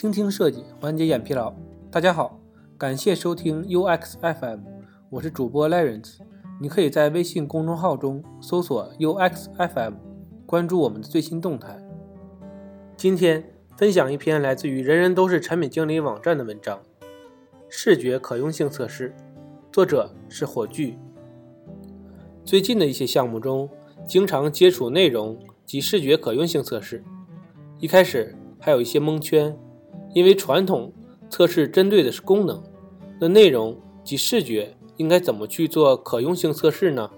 倾听设计，缓解眼疲劳。大家好，感谢收听 UX FM，我是主播 Lawrence。你可以在微信公众号中搜索 UX FM，关注我们的最新动态。今天分享一篇来自于人人都是产品经理网站的文章：视觉可用性测试，作者是火炬。最近的一些项目中，经常接触内容及视觉可用性测试，一开始还有一些蒙圈，因为传统测试针对的是功能，那内容及视觉应该怎么去做可用性测试呢？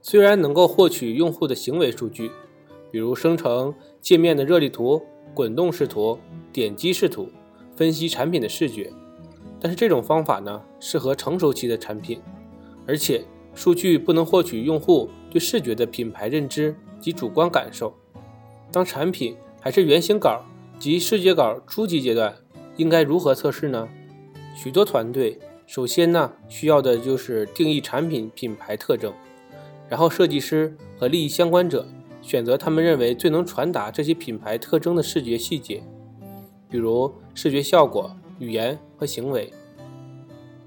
虽然能够获取用户的行为数据，比如生成界面的热力图、滚动视图、点击视图，分析产品的视觉，但是这种方法呢，适合成熟期的产品，而且。数据不能获取用户对视觉的品牌认知及主观感受。当产品还是原型稿及视觉稿初级阶段，应该如何测试呢？许多团队首先呢需要的就是定义产品品牌特征，然后设计师和利益相关者选择他们认为最能传达这些品牌特征的视觉细节，比如视觉效果、语言和行为。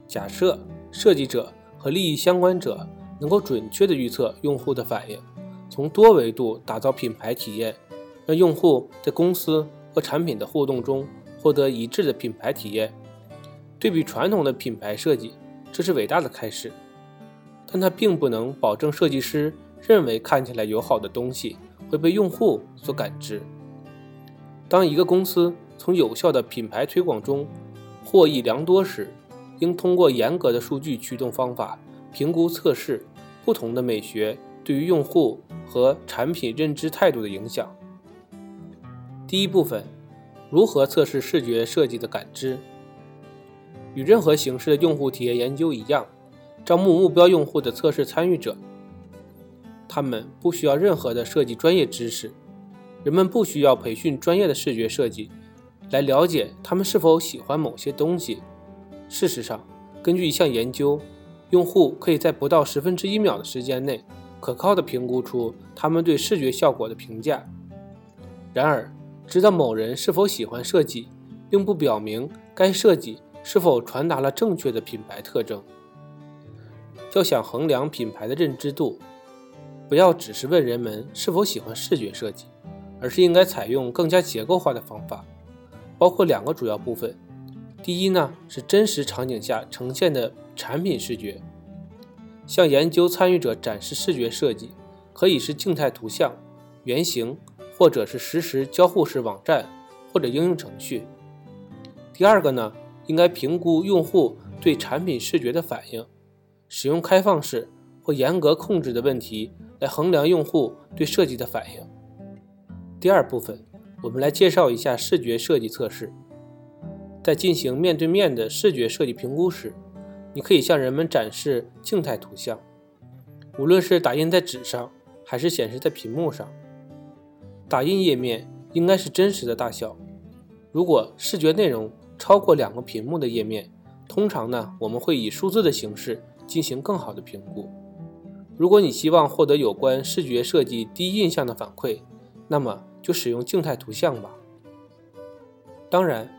假设设计者。和利益相关者能够准确地预测用户的反应，从多维度打造品牌体验，让用户在公司和产品的互动中获得一致的品牌体验。对比传统的品牌设计，这是伟大的开始，但它并不能保证设计师认为看起来友好的东西会被用户所感知。当一个公司从有效的品牌推广中获益良多时，应通过严格的数据驱动方法评估测试不同的美学对于用户和产品认知态度的影响。第一部分，如何测试视觉设计的感知？与任何形式的用户体验研究一样，招募目标用户的测试参与者，他们不需要任何的设计专业知识，人们不需要培训专业的视觉设计来了解他们是否喜欢某些东西。事实上，根据一项研究，用户可以在不到十分之一秒的时间内，可靠地评估出他们对视觉效果的评价。然而，知道某人是否喜欢设计，并不表明该设计是否传达了正确的品牌特征。要想衡量品牌的认知度，不要只是问人们是否喜欢视觉设计，而是应该采用更加结构化的方法，包括两个主要部分。第一呢，是真实场景下呈现的产品视觉，向研究参与者展示视觉设计，可以是静态图像、原型，或者是实时交互式网站或者应用程序。第二个呢，应该评估用户对产品视觉的反应，使用开放式或严格控制的问题来衡量用户对设计的反应。第二部分，我们来介绍一下视觉设计测试。在进行面对面的视觉设计评估时，你可以向人们展示静态图像，无论是打印在纸上还是显示在屏幕上。打印页面应该是真实的大小。如果视觉内容超过两个屏幕的页面，通常呢我们会以数字的形式进行更好的评估。如果你希望获得有关视觉设计第一印象的反馈，那么就使用静态图像吧。当然。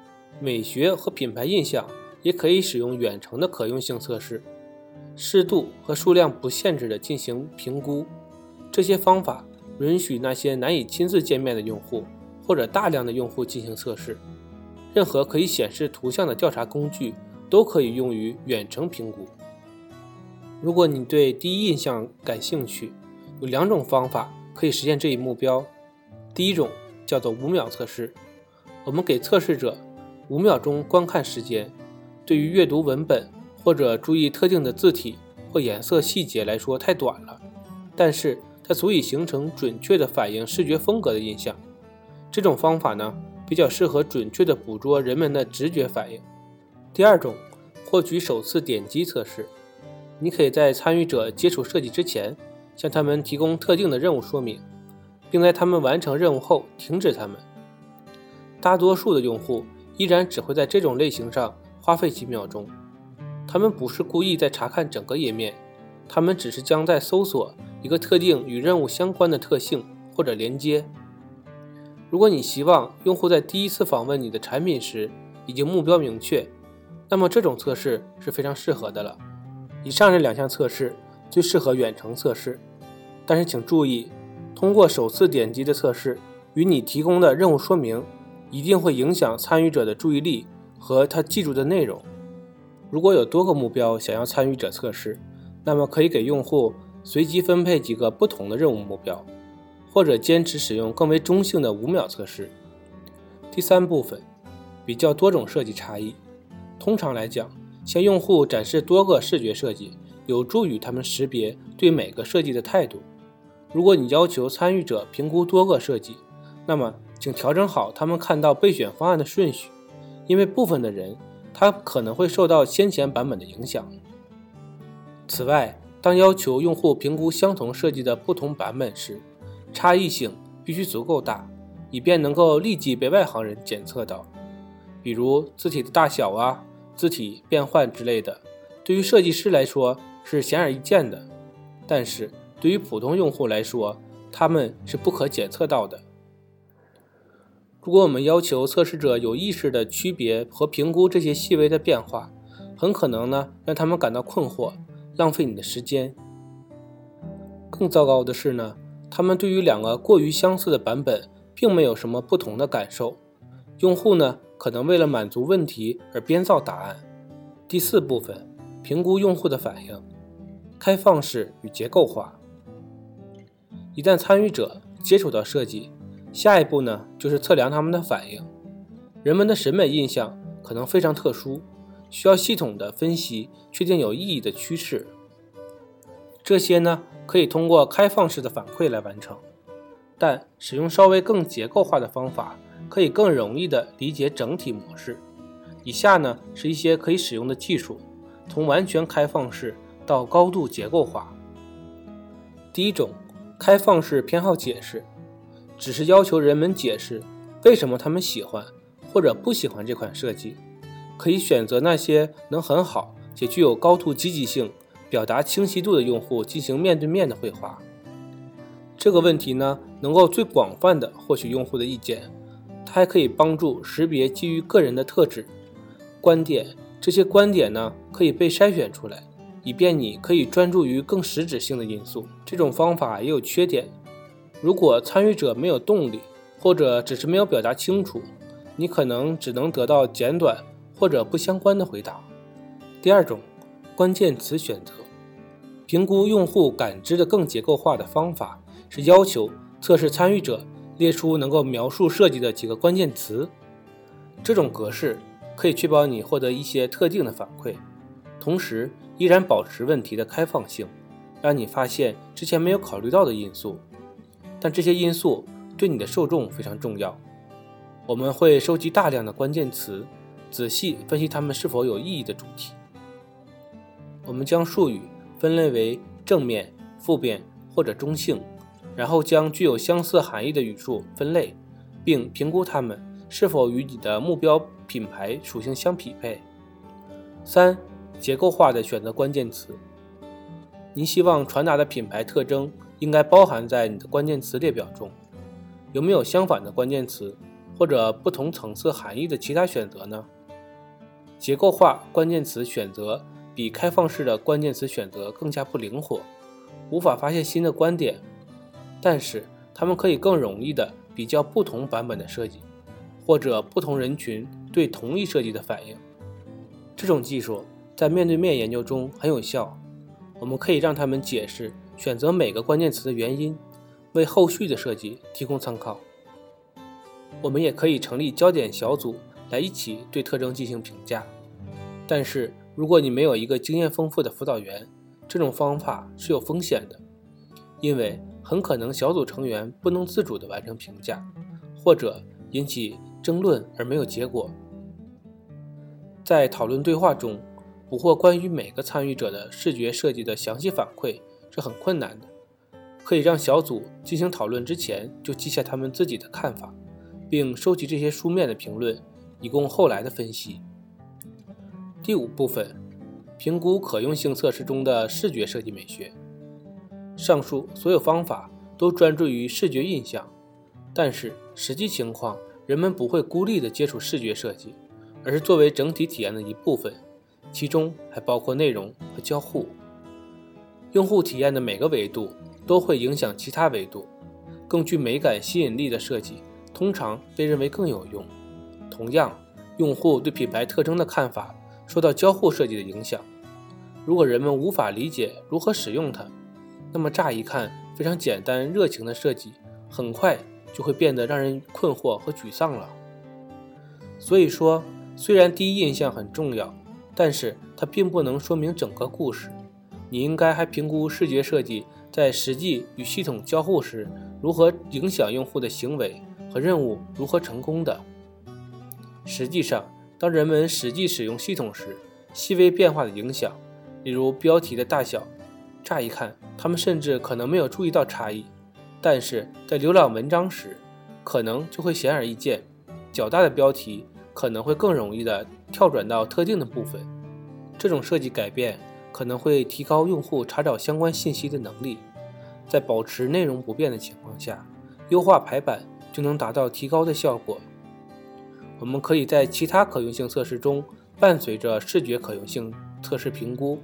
美学和品牌印象也可以使用远程的可用性测试，适度和数量不限制的进行评估。这些方法允许那些难以亲自见面的用户或者大量的用户进行测试。任何可以显示图像的调查工具都可以用于远程评估。如果你对第一印象感兴趣，有两种方法可以实现这一目标。第一种叫做五秒测试，我们给测试者。五秒钟观看时间，对于阅读文本或者注意特定的字体或颜色细节来说太短了，但是它足以形成准确的反映视觉风格的印象。这种方法呢，比较适合准确地捕捉人们的直觉反应。第二种，获取首次点击测试，你可以在参与者接触设计之前，向他们提供特定的任务说明，并在他们完成任务后停止他们。大多数的用户。依然只会在这种类型上花费几秒钟。他们不是故意在查看整个页面，他们只是将在搜索一个特定与任务相关的特性或者连接。如果你希望用户在第一次访问你的产品时已经目标明确，那么这种测试是非常适合的了。以上这两项测试最适合远程测试，但是请注意，通过首次点击的测试与你提供的任务说明一定会影响参与者的注意力和他记住的内容。如果有多个目标想要参与者测试，那么可以给用户随机分配几个不同的任务目标，或者坚持使用更为中性的五秒测试。第三部分，比较多种设计差异。通常来讲，向用户展示多个视觉设计，有助于他们识别对每个设计的态度。如果你要求参与者评估多个设计，那么请调整好他们看到备选方案的顺序，因为部分的人他可能会受到先前版本的影响。此外，当要求用户评估相同设计的不同版本时，差异性必须足够大，以便能够立即被外行人检测到。比如字体的大小啊。字体变换之类的，对于设计师来说是显而易见的，但是对于普通用户来说，他们是不可检测到的。如果我们要求测试者有意识地区别和评估这些细微的变化，很可能呢让他们感到困惑，浪费你的时间。更糟糕的是呢，他们对于两个过于相似的版本并没有什么不同的感受。用户呢？可能为了满足问题而编造答案。第四部分，评估用户的反应，开放式与结构化。一旦参与者接触到设计，下一步呢就是测量他们的反应。人们的审美印象可能非常特殊，需要系统的分析，确定有意义的趋势。这些呢可以通过开放式的反馈来完成，但使用稍微更结构化的方法。可以更容易地理解整体模式。以下呢是一些可以使用的技术，从完全开放式到高度结构化。第一种，开放式偏好解释，只是要求人们解释为什么他们喜欢或者不喜欢这款设计。可以选择那些能很好且具有高度积极性、表达清晰度的用户进行面对面的绘画。这个问题呢，能够最广泛地获取用户的意见。它还可以帮助识别基于个人的特质、观点，这些观点呢可以被筛选出来，以便你可以专注于更实质性的因素。这种方法也有缺点，如果参与者没有动力，或者只是没有表达清楚，你可能只能得到简短或者不相关的回答。第二种，关键词选择，评估用户感知的更结构化的方法是要求测试参与者。列出能够描述设计的几个关键词，这种格式可以确保你获得一些特定的反馈，同时依然保持问题的开放性，让你发现之前没有考虑到的因素。但这些因素对你的受众非常重要。我们会收集大量的关键词，仔细分析它们是否有意义的主题。我们将术语分类为正面、负面或者中性。然后将具有相似含义的语数分类，并评估它们是否与你的目标品牌属性相匹配。三、结构化的选择关键词。您希望传达的品牌特征应该包含在你的关键词列表中。有没有相反的关键词或者不同层次含义的其他选择呢？结构化关键词选择比开放式的关键词选择更加不灵活，无法发现新的观点。但是，他们可以更容易地比较不同版本的设计，或者不同人群对同一设计的反应。这种技术在面对面研究中很有效。我们可以让他们解释选择每个关键词的原因，为后续的设计提供参考。我们也可以成立焦点小组来一起对特征进行评价。但是，如果你没有一个经验丰富的辅导员，这种方法是有风险的，因为。很可能小组成员不能自主地完成评价，或者引起争论而没有结果。在讨论对话中，捕获关于每个参与者的视觉设计的详细反馈是很困难的。可以让小组进行讨论之前就记下他们自己的看法，并收集这些书面的评论，以供后来的分析。第五部分，评估可用性测试中的视觉设计美学。上述所有方法都专注于视觉印象，但是实际情况，人们不会孤立地接触视觉设计，而是作为整体体验的一部分，其中还包括内容和交互。用户体验的每个维度都会影响其他维度，更具美感吸引力的设计通常被认为更有用。同样，用户对品牌特征的看法受到交互设计的影响。如果人们无法理解如何使用它，那么乍一看非常简单、热情的设计，很快就会变得让人困惑和沮丧了。所以说，虽然第一印象很重要，但是它并不能说明整个故事。你应该还评估视觉设计在实际与系统交互时如何影响用户的行为和任务如何成功的。实际上，当人们实际使用系统时，细微变化的影响。例如标题的大小，乍一看，他们甚至可能没有注意到差异，但是在浏览文章时，可能就会显而易见。较大的标题可能会更容易的跳转到特定的部分。这种设计改变可能会提高用户查找相关信息的能力。在保持内容不变的情况下，优化排版就能达到提高的效果。我们可以在其他可用性测试中伴随着视觉可用性。测试评估，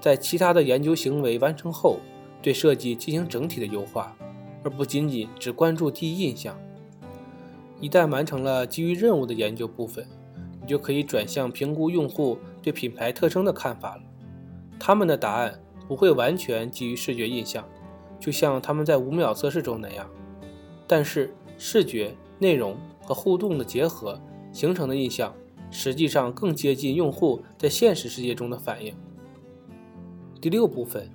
在其他的研究行为完成后，对设计进行整体的优化，而不仅仅只关注第一印象。一旦完成了基于任务的研究部分，你就可以转向评估用户对品牌特征的看法了。他们的答案不会完全基于视觉印象，就像他们在五秒测试中那样，但是视觉、内容和互动的结合形成的印象。实际上更接近用户在现实世界中的反应。第六部分，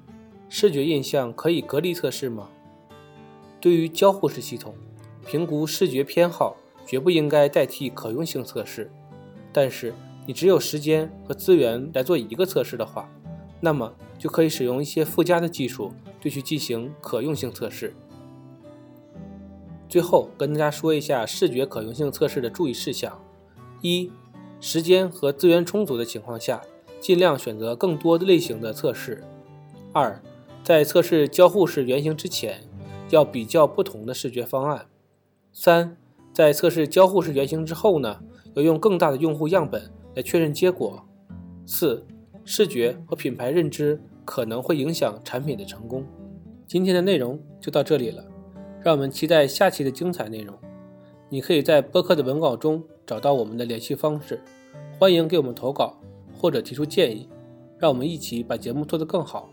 视觉印象可以隔离测试吗？对于交互式系统，评估视觉偏好绝不应该代替可用性测试。但是你只有时间和资源来做一个测试的话，那么就可以使用一些附加的技术对其进行可用性测试。最后跟大家说一下视觉可用性测试的注意事项：一。时间和资源充足的情况下，尽量选择更多类型的测试。二，在测试交互式原型之前，要比较不同的视觉方案。三，在测试交互式原型之后呢，要用更大的用户样本来确认结果。四，视觉和品牌认知可能会影响产品的成功。今天的内容就到这里了，让我们期待下期的精彩内容。你可以在播客的文稿中找到我们的联系方式，欢迎给我们投稿或者提出建议，让我们一起把节目做得更好。